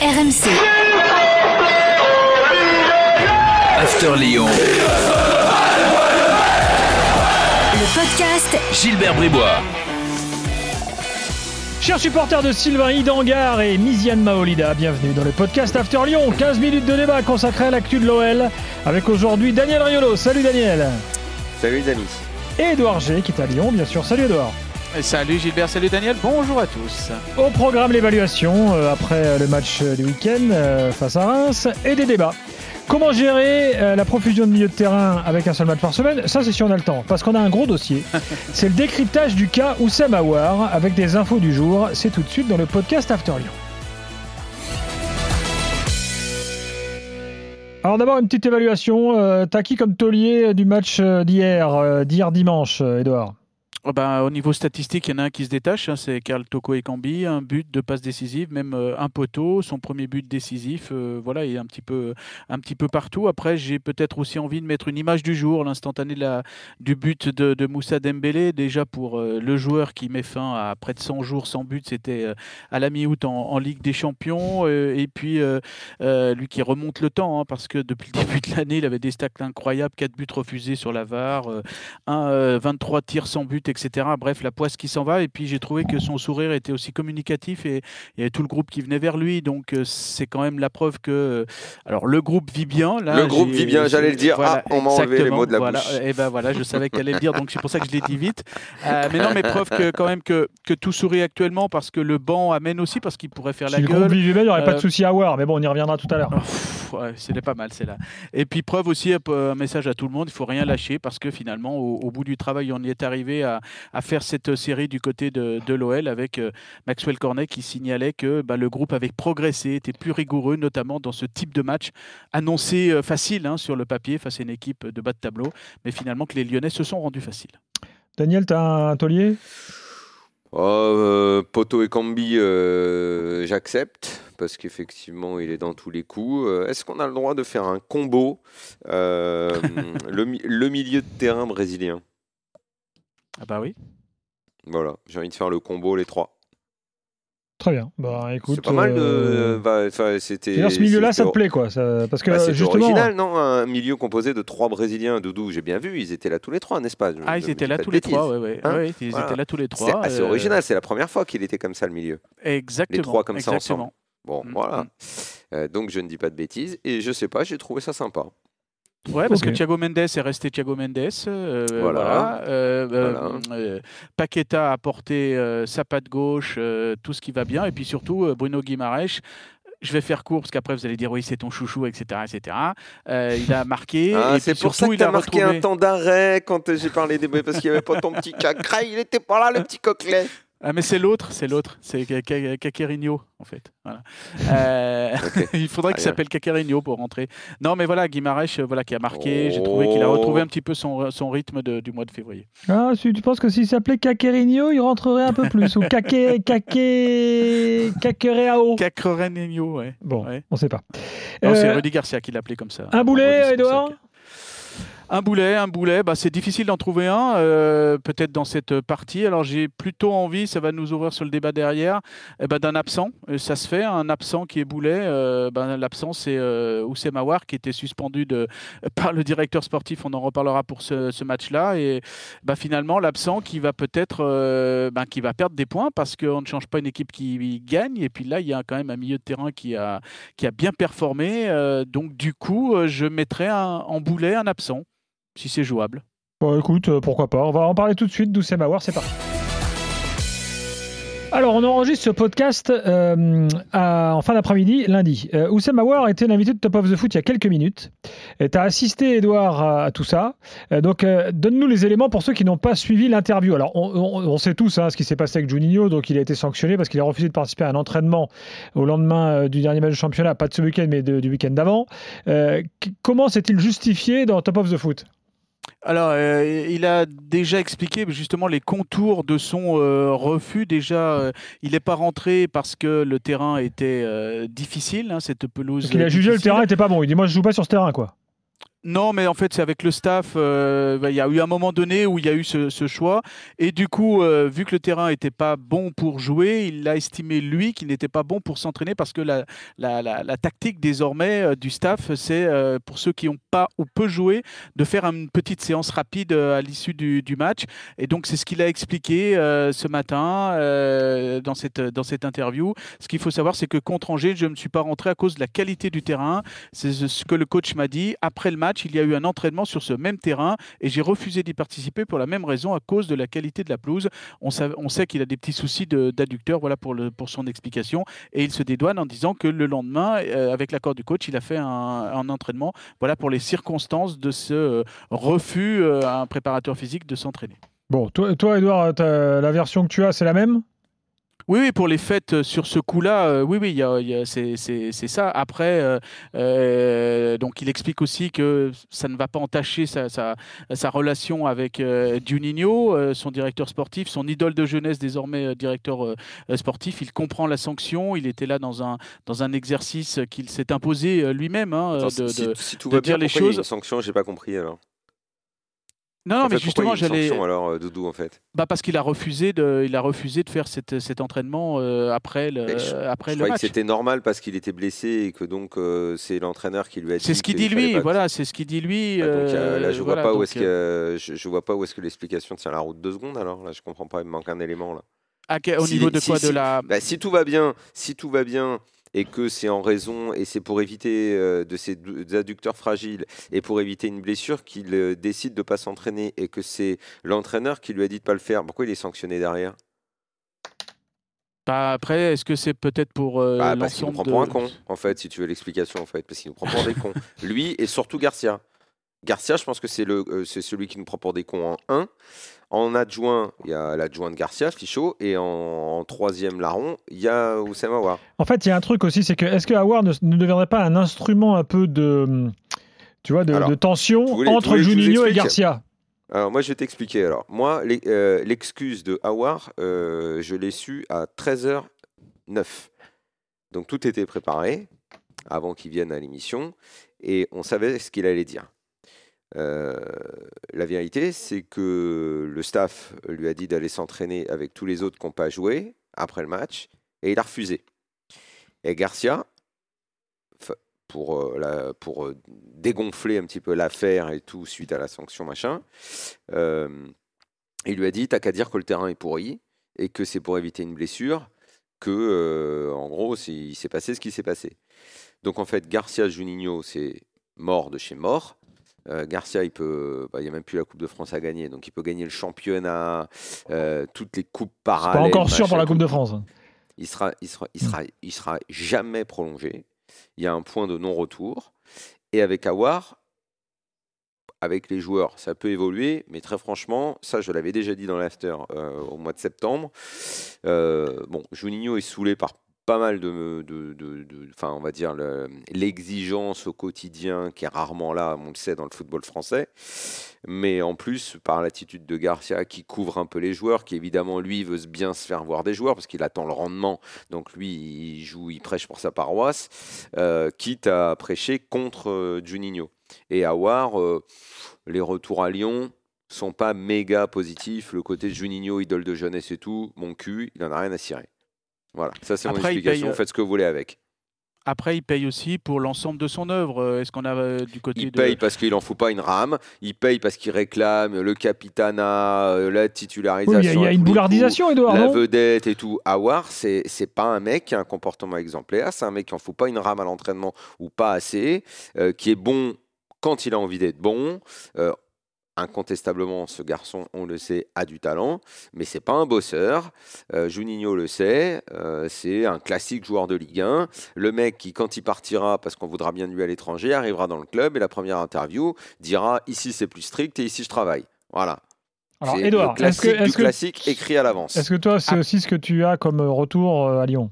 RMC. After Lyon. Le podcast Gilbert Bribois. Chers supporters de Sylvain Idangar et Miziane Maolida, bienvenue dans le podcast After Lyon. 15 minutes de débat consacré à l'actu de l'OL avec aujourd'hui Daniel Riolo. Salut Daniel. Salut les amis. Et Edouard G qui est à Lyon, bien sûr. Salut Edouard. Salut Gilbert, salut Daniel, bonjour à tous. Au programme l'évaluation euh, après le match euh, du week-end euh, face à Reims et des débats. Comment gérer euh, la profusion de milieu de terrain avec un seul match par semaine? Ça, c'est si on a le temps, parce qu'on a un gros dossier. c'est le décryptage du cas Oussem Aouar avec des infos du jour. C'est tout de suite dans le podcast After Lyon. Alors d'abord une petite évaluation. T'as qui comme taulier du match d'hier, d'hier dimanche, Edouard Oh ben, au niveau statistique, il y en a un qui se détache, hein, c'est Karl Toko Ekambi, un but, deux passes décisives, même euh, un poteau, son premier but décisif, euh, voilà, il est un petit peu, un petit peu partout. Après, j'ai peut-être aussi envie de mettre une image du jour, l'instantané du but de, Moussa Dembélé, déjà pour euh, le joueur qui met fin à près de 100 jours sans but, c'était euh, à la mi-août en, Ligue des Champions, et puis lui qui remonte le temps, hein, parce que depuis le début de l'année, il avait des stats incroyables, 4 buts refusés sur la VAR, euh, un, euh, 23 tirs sans but, etc. Bref, la poisse qui s'en va. Et puis j'ai trouvé que son sourire était aussi communicatif et il y avait tout le groupe qui venait vers lui. Donc euh, c'est quand même la preuve que. euh, Alors le groupe vit bien. Là, Le groupe vit bien, j'allais le dire. Ah, on m'a enlevé les mots de la voilà. bouche. Et ben voilà, je savais qu'elle allait le dire, donc c'est pour ça que je l'ai dit vite. Euh, mais non, mais preuve que quand même que, que tout sourit actuellement parce que le banc amène aussi parce qu'il pourrait faire Si la le gueule. groupe vivait bien, il n'y aurait pas de souci à avoir, mais bon, on y reviendra tout à l'heure. Ouais, c'était pas mal, c'est là. Et puis preuve aussi un message à tout le monde, il faut rien lâcher parce que finalement, au, au bout du travail, on y est arrivé à, à faire cette série du côté de, de l'OL avec euh, Maxwell Cornet qui signalait que bah, le groupe avait progressé, était plus rigoureux, notamment dans ce type de match annoncé euh, facile hein, sur le papier face à une équipe de bas de tableau, mais finalement que les Lyonnais se sont rendus faciles. Daniel, t'as un taulier? Oh, euh, Poto et Cambi, euh, j'accepte parce qu'effectivement, il est dans tous les coups. Euh, Est-ce qu'on a le droit de faire un combo euh, le milieu de terrain brésilien? Ah bah oui. Voilà, j'ai envie de faire le combo, les trois. Très bien. Bah écoute. C'est pas mal de. euh, bah, enfin, c'était. ce milieu-là, ça te plaît, quoi. ça- parce que bah, c'était justement. original, non Un milieu composé de trois Brésiliens. Doudou, j'ai bien vu, ils étaient là tous les trois, n'est-ce pas? Je Ah, ils étaient là tous les bêtises. trois, ouais, ouais. Hein? Ouais, ils Voilà. étaient là tous les C'est trois. assez euh, original, c'est la première fois qu'il était comme ça, le milieu. Exactement. trois comme ça ensemble. Bon, Mm, voilà. mm. Euh, donc je ne dis pas de bêtises et je sais pas, j'ai trouvé ça sympa. Ouais, parce que Thiago Mendes est resté Thiago Mendes. euh, Voilà. voilà. Euh, euh, Voilà. euh, Paqueta a porté euh, sa patte gauche, tout ce qui va bien. Et puis surtout, Bruno Guimaraes. Je vais faire court parce qu'après vous allez dire oui c'est ton chouchou etc etc. Euh, il a marqué. Ah, c'est pour ça que tu as a marqué retrouvé- un temps d'arrêt quand j'ai parlé des parce qu'il n'y avait pas ton petit cacra, il était pas là le petit coquelet. Ah mais c'est l'autre, c'est l'autre, c'est Ca- Ca- Caquerinho en fait. Voilà. Euh, il faudrait qu'il s'appelle Caquerinho pour rentrer. Non mais voilà Guimaraes euh, voilà qui a marqué. J'ai trouvé qu'il a Oh. retrouvé un petit peu son, son rythme de- du mois de février. Ah, si tu penses que s'il s'appelait Caquerinho, il rentrerait un peu plus Ou Caque. Caque. Caquereao Caquerinho ouais. Bon, Ouais. on sait pas. Non, c'est Euh, Rudy Garcia qui l'appelait comme ça. un boulet, Edouard? Un boulet, un boulet, bah, c'est difficile d'en trouver un, euh, peut-être dans cette partie. Alors j'ai plutôt envie, ça va nous ouvrir sur le débat derrière, eh ben, d'un absent. Euh, Ça se fait, un absent qui est boulet. euh, ben, L'absent, c'est euh, qui était suspendu par le directeur sportif. On en reparlera pour ce, match-là. Et bah, finalement, l'absent qui va peut-être euh, ben, qui va perdre des points parce qu'on ne change pas une équipe qui gagne. Et puis là, il y a quand même un milieu de terrain qui a, bien performé. donc du coup, je mettrais un- en boulet un absent si c'est jouable. Bon, écoute, euh, pourquoi pas. On va en parler tout de suite d'Oussem Aouar, c'est parti. Alors, on enregistre ce podcast euh, en fin d'après-midi, lundi. Euh, Oussem Aouar était l'invité de Top of the Foot il y a quelques minutes. Tu as assisté, Edouard, à, tout ça. Euh, donc, donne-nous les éléments pour ceux qui n'ont pas suivi l'interview. Alors, on, sait tous hein, ce qui s'est passé avec Juninho. Donc, il a été sanctionné parce qu'il a refusé de participer à un entraînement au lendemain du dernier match de championnat, pas de ce week-end, mais du week-end d'avant. Comment s'est-il justifié dans Top of the Foot? Alors, euh, il a déjà expliqué justement les contours de son euh, refus. Déjà, euh, il n'est pas rentré parce que le terrain était difficile, hein, cette pelouse. Parce qu'il a jugé le difficile. terrain n'était pas bon. Il dit Moi, je joue pas sur ce terrain, quoi. Non, mais en fait, c'est avec le staff. euh, bah, Il y a eu un moment donné où il y a eu ce, choix. Et du coup, euh, vu que le terrain n'était pas bon pour jouer, il a estimé, lui, qu'il n'était pas bon pour s'entraîner parce que la, tactique désormais euh, du staff, c'est pour ceux qui n'ont pas ou peu joué, de faire une petite séance rapide à l'issue du, match. Et donc, c'est ce qu'il a expliqué ce matin dans, cette, dans cette interview. Ce qu'il faut savoir, c'est que contre Angers, je ne suis pas rentré à cause de la qualité du terrain. C'est ce que le coach m'a dit. Après le match, il y a eu un entraînement sur ce même terrain et j'ai refusé d'y participer pour la même raison, à cause de la qualité de la pelouse. On, sait- qu'il a des petits soucis d'adducteur, voilà pour, son explication. Et il se dédouane en disant que le lendemain, euh, avec l'accord du coach, il a fait un, entraînement, voilà pour les circonstances de ce euh, refus euh, à un préparateur physique de s'entraîner. Bon, toi, toi la version que tu as, c'est la même? Oui, oui, pour les fêtes euh, sur ce coup-là, euh, oui, oui, il y a- il y a- c'est c'est- c'est ça. Après, euh, donc il explique aussi que ça ne va pas entacher sa, sa, sa relation avec euh, son directeur sportif, son idole de jeunesse, désormais directeur sportif. Il comprend la sanction. Il était là dans un, dans un exercice qu'il s'est imposé lui-même. hein, de- si, de- si tout de va dire bien, les y a choses. une sanction, j'ai pas compris alors. Non, non, En mais fait, justement, j'allais. alors, euh, Doudou, en fait? Bah parce qu'il a refusé de, il a refusé de faire cet, cet entraînement euh, après le, je- après Je le croyais que match. c'était normal parce qu'il était blessé et que donc euh, c'est l'entraîneur qui lui a dit. C'est ce qu'il dit lui, pas- voilà, c'est ce qu'il dit lui. Donc, là, je vois voilà, pas où est-ce que je, je vois pas où est-ce que l'explication tient la route deux secondes. Alors là, je comprends pas. Il me manque un élément là. à au si- niveau de si- quoi si- De la. Bah, si tout va bien, si tout va bien et que c'est en raison et c'est pour éviter euh, de ces adducteurs fragiles et pour éviter une blessure qu'il euh, décide de pas s'entraîner et que c'est l'entraîneur qui lui a dit de pas le faire. Pourquoi il est sanctionné derrière? Bah, après, est-ce que c'est peut-être pour euh, Bah, Parce qu'il nous prend de. pour un con, en fait, si tu veux l'explication, en fait, parce qu'il nous prend pour des cons. Lui et surtout Garcia. Garcia, je pense que c'est le, euh, c'est celui qui nous prend pour des cons en 1. En adjoint, il y a l'adjoint de Garcia, Fichot, et en, en troisième larron, il y a Oussama Aouar. En fait, il y a un truc aussi, c'est que est-ce que Howard ne, ne deviendrait pas un instrument un peu de, tu vois, de, Alors, de tension entre Juninho et Garcia? Alors, moi, je vais t'expliquer. Alors, moi, euh, l'excuse de Aouar, euh, je l'ai su à 13h09. Donc, tout était préparé avant qu'il vienne à l'émission et on savait ce qu'il allait dire. Euh, la vérité, c'est que le staff lui a dit d'aller s'entraîner avec tous les autres qui n'ont pas joué après le match et il a refusé. Et Garcia, pour, euh, euh, dégonfler un petit peu l'affaire et tout suite à la sanction machin, euh, il lui a dit T'as qu'à dire que le terrain est pourri et que c'est pour éviter une blessure, que en gros, il s'est passé ce qui s'est passé. Donc en fait, Garcia Juninho, c'est mort de chez mort. Euh, Garcia, il peut, bah, il n'y a même plus la Coupe de France à gagner, donc il peut gagner le championnat, euh, toutes les coupes C'est pas parallèles. encore sûr pour la Coupe de France. hein. Il sera, il sera, il sera, il sera jamais prolongé. Il y a un point de non-retour. Et avec Awar, avec les joueurs, ça peut évoluer, mais très franchement, ça je l'avais déjà dit dans l'after euh, au mois de septembre. Euh, bon, Juninho est saoulé par pas mal de, de, de- de- on va dire le- l'exigence au quotidien qui est rarement là, on le sait dans le football français, mais en plus par l'attitude de Garcia qui couvre un peu les joueurs, qui évidemment lui veut bien se faire voir des joueurs parce qu'il attend le rendement, donc lui il joue, il prêche pour sa paroisse, euh, quitte à prêcher contre euh, Juninho. Et Awar, euh, les retours à Lyon sont pas méga positifs. Le côté Juninho, idole de jeunesse et tout, mon cul, il en a rien à cirer. Voilà, ça c'est mon Après, explication. paye, euh, Faites ce que vous voulez avec. Après, il paye aussi pour l'ensemble de son œuvre. Euh, Est-ce qu'on a euh, du côté Il de. paye parce qu'il en fout pas une rame. Il paye parce qu'il réclame le capitanat, euh, la titularisation. Il y a, y une boulardisation, Edouard, la vedette et tout. Awar, c'est c'est pas un mec qui a un comportement exemplaire. C'est un mec qui en fout pas une rame à l'entraînement ou pas assez, euh, qui est bon quand il a envie d'être bon. Euh, Incontestablement, ce garçon, on le sait, a du talent, mais c'est pas un bosseur. Euh, Juninho le sait, euh, c'est un classique joueur de Ligue 1. Le mec qui, quand il partira, parce qu'on voudra bien de lui à l'étranger, arrivera dans le club et la première interview dira ici c'est plus strict et ici je travaille. Voilà. Alors, C'est Edouard, le est-ce que, classique du est-ce que, classique écrit à l'avance. est-ce que toi, c'est Ah. aussi ce que tu as comme retour euh, à Lyon?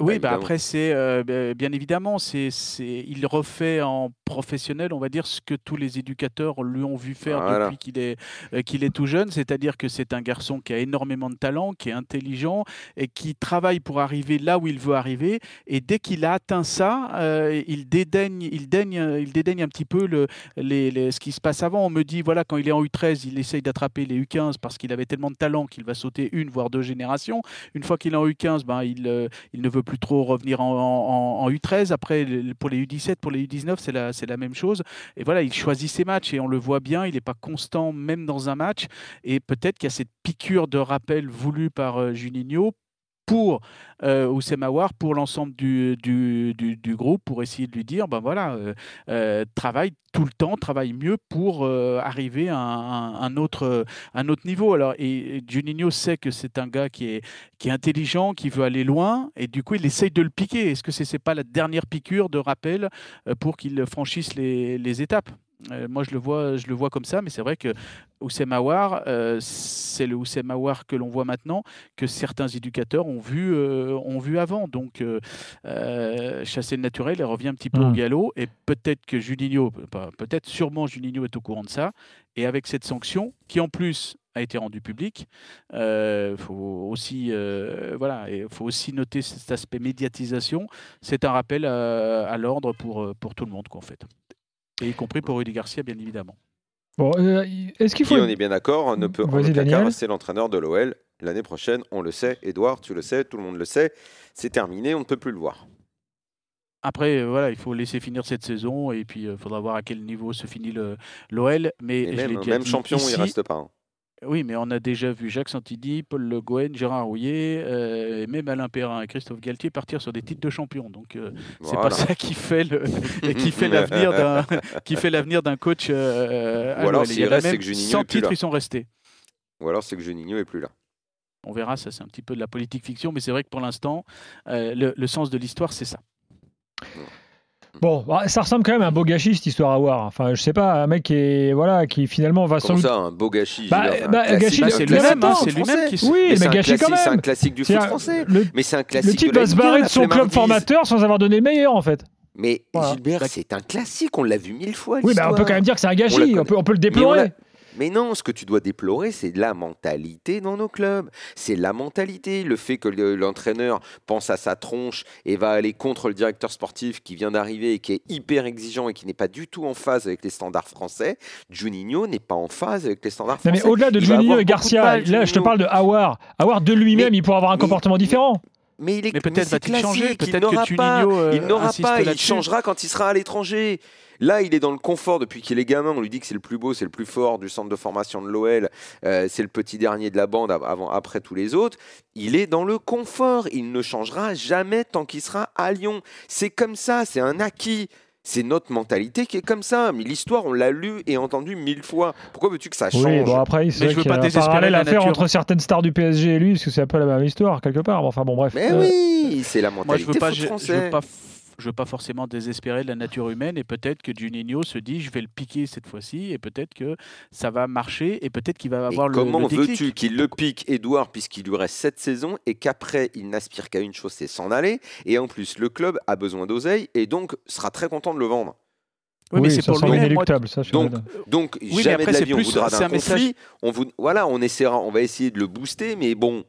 Oui, Bah, bah évidemment. après, c'est euh, bah, bien évidemment, c'est, c'est, il refait en professionnel, on va dire, ce que tous les éducateurs lui ont vu faire Voilà. depuis qu'il est, euh, qu'il est tout jeune. C'est-à-dire que c'est un garçon qui a énormément de talent, qui est intelligent et qui travaille pour arriver là où il veut arriver. Et dès qu'il a atteint ça, euh, il, dédaigne, il, daigne, il dédaigne un petit peu le, les, les- ce qui se passe avant. On me dit, voilà, quand il est en U13, il essaye d'attraper les U15 parce qu'il avait tellement de talent qu'il va sauter une, voire deux générations. Une fois qu'il est en U15, ben, il, il ne veut plus trop revenir en, en- en U13. Après, pour les U17, pour les U19, c'est la, la même chose. Et voilà, il choisit ses matchs et on le voit bien, il n'est pas constant même dans un match. Et peut-être qu'il y a cette piqûre de rappel voulue par euh, Juninho pour euh, pour l'ensemble du, du, du- groupe, pour essayer de lui dire, ben voilà, euh, euh, travaille tout le temps, travaille mieux pour euh, arriver à un, un autre, un autre niveau. Alors, et, Juninho sait que c'est un gars qui est, qui est intelligent, qui veut aller loin, et du coup, il essaye de le piquer. Est-ce que c'est n'est pas la dernière piqûre de rappel pour qu'il franchisse les, les étapes? Euh, moi, je le, vois, je le vois comme ça, mais c'est vrai que Oussem Aouar, euh, c'est le Oussem Aouar que l'on voit maintenant, que certains éducateurs ont vu, euh, ont vu avant. Donc, chasser le naturel, elle revient un petit peu au Mm. galop, et peut-être que Juninho, peut-être, sûrement Juninho est au courant de ça, et avec cette sanction, qui en plus a été rendue publique, il faut aussi, euh, voilà, il faut aussi noter cet aspect médiatisation. C'est un rappel à, à l'ordre pour, pour tout le monde, quoi, en fait. Et y compris pour Rudy Garcia, bien évidemment. Bon, euh, est-ce qu'il Qui, faut. on est bien d'accord, ne peut en rester l'entraîneur de l'OL l'année prochaine. On le sait, Edouard, tu le sais, tout le monde le sait. C'est terminé, on ne peut plus le voir. Après, euh, voilà, il faut laisser finir cette saison et puis il faudra voir à quel niveau se finit le- l'OL. Mais Et je même, champion, ici, il reste pas. hein. Oui, mais on a déjà vu Jacques Santini, Paul Le Gouen, Gérard Rouillet, euh, et même Alain Perrin et Christophe Galtier partir sur des titres de champion. Donc euh, c'est Voilà. pas ça qui fait le et qui fait l'avenir d'un qui fait l'avenir d'un coach. euh, Ou alors, s'il reste, c'est que Juninho 100 est plus titres, là. ils sont restés. Ou alors c'est que Juninho est plus là. On verra, ça c'est un petit peu de la politique fiction, mais c'est vrai que pour l'instant, euh, le, le sens de l'histoire, c'est ça. Bon, bah, ça ressemble quand même à un beau gâchis cette histoire à voir. Enfin, je sais pas, un mec qui est voilà, qui finalement va sans doute. ça, un beau gâchis Bah, bah, gâchis, Bah, c'est mais lui-même, hein, c'est lui-même qui. Oui, Mais mais c'est un gâchis quand classique- C'est un même. classique du foot français. Le, Mais c'est un le classique type de la va se Ligue 1, barrer de son club formateur sans avoir donné le meilleur en fait. Mais Voilà. Gilbert, Bah, c'est un classique, on l'a vu mille fois. Oui, bah, on peut quand même dire que c'est un On gâchis. On, peut, on peut le Mais déplorer. Mais non, ce que tu dois déplorer, c'est la mentalité dans nos clubs. C'est la mentalité, le fait que le- l'entraîneur pense à sa tronche et va aller contre le directeur sportif qui vient d'arriver et qui est hyper exigeant et qui n'est pas du tout en phase avec les standards français. Juninho n'est pas en phase avec les standards Non, français. mais au-delà de Il Juninho et de Garcia, là je te parle de Howard. Howard de lui-même, il pourrait avoir un mais- comportement mais- différent. Mais, il est, Mais peut-être mais va-t-il changer, il peut-être que n'aura pas. Euh, il n'aura insiste pas, il là-dessus. changera quand il sera à l'étranger. Là, il est dans le confort depuis qu'il est gamin. On lui dit que c'est le plus beau, c'est le plus fort du centre de formation de l'OL. Euh, c'est le petit dernier de la bande av- avant, après tous les autres. Il est dans le confort. Il ne changera jamais tant qu'il sera à Lyon. C'est comme ça, c'est un acquis. C'est notre mentalité qui est comme ça. Mais l'histoire, on l'a lu et entendu mille fois. Pourquoi veux-tu que ça change Oui, bon après, Mais c'est vrai je veux qu'il y pas un parallèle à faire entre certaines stars du PSG et lui, parce que c'est un peu la même histoire quelque part. Bon, Enfin bon, bref. Mais Euh, oui, c'est la Moi, je mentalité veux pas, foot je, veux pas, f- je veux pas forcément désespérer de la nature humaine et peut-être que Juninho se dit je vais le piquer cette fois-ci et peut-être que ça va marcher et peut-être qu'il va Et avoir le, comment le déclic. veux-tu qu'il le pique, Edouard, puisqu'il lui reste cette saison et qu'après, il n'aspire qu'à une chose, c'est s'en aller Et en plus, le club a besoin d'oseille et donc sera très content de le vendre. Oui, mais oui, c'est pour. Moi, inéluctable. Ça, Donc. Donc, mais jamais après, de la vie on voudra d'un message- conflit. On vous, voilà, on essaiera, on va essayer de le booster, mais bon,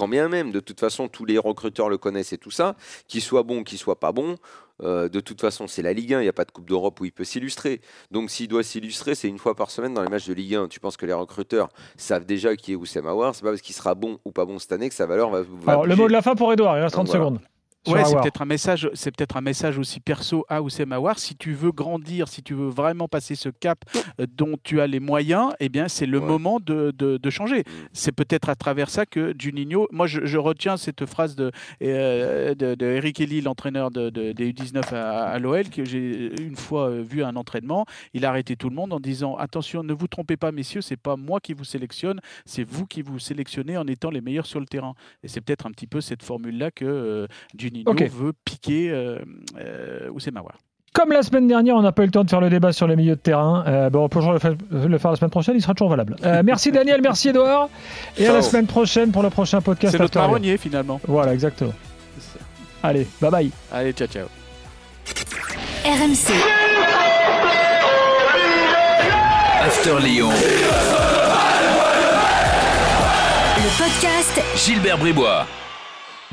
quand bien même, de toute façon, tous les recruteurs le connaissent et tout ça, qu'il soit bon, qu'il soit pas bon. euh, de toute façon, c'est la Ligue 1, il n'y a pas de Coupe d'Europe où il peut s'illustrer. Donc, s'il doit s'illustrer, c'est une fois par semaine dans les matchs de Ligue 1. Tu penses que les recruteurs savent déjà qui est Oussem Aouar? C'est pas parce qu'il sera bon ou pas bon cette année que sa valeur va. va Alors, le mot de la fin pour Edouard, il reste 30 Donc, voilà. secondes. Ouais, c'est peut-être un message, c'est peut-être un message aussi perso à Oussem Aouar. Si tu veux grandir, si tu veux vraiment passer ce cap euh, dont tu as les moyens, eh bien, c'est le Ouais. moment de, de- de changer. Mm. C'est peut-être à travers ça que Juninho. Moi, je, je retiens cette phrase de, euh, de, de Eric Elly, l'entraîneur de, de- des U19 à, à l'OL, que j'ai une fois euh, vu à un entraînement. Il a arrêté tout le monde en disant attention, ne vous trompez pas, messieurs, c'est pas moi qui vous sélectionne, c'est vous qui vous sélectionnez en étant les meilleurs sur le terrain. Et c'est peut-être un petit peu cette formule-là que euh, Juninho Ok. veut piquer euh, euh, Oussem Aouar. Comme la semaine dernière, on n'a pas eu le temps de faire le débat sur les milieux de terrain. Euh, bon, on peut toujours le faire, le faire la semaine prochaine, il sera toujours valable. Euh, merci Daniel, merci Edouard. Et à la semaine prochaine pour le prochain podcast. C'est notre marronnier finalement. Voilà, exactement. Allez, bye bye. Allez, ciao, ciao. RMC. After Lyon. Le podcast Gilbert Bribois.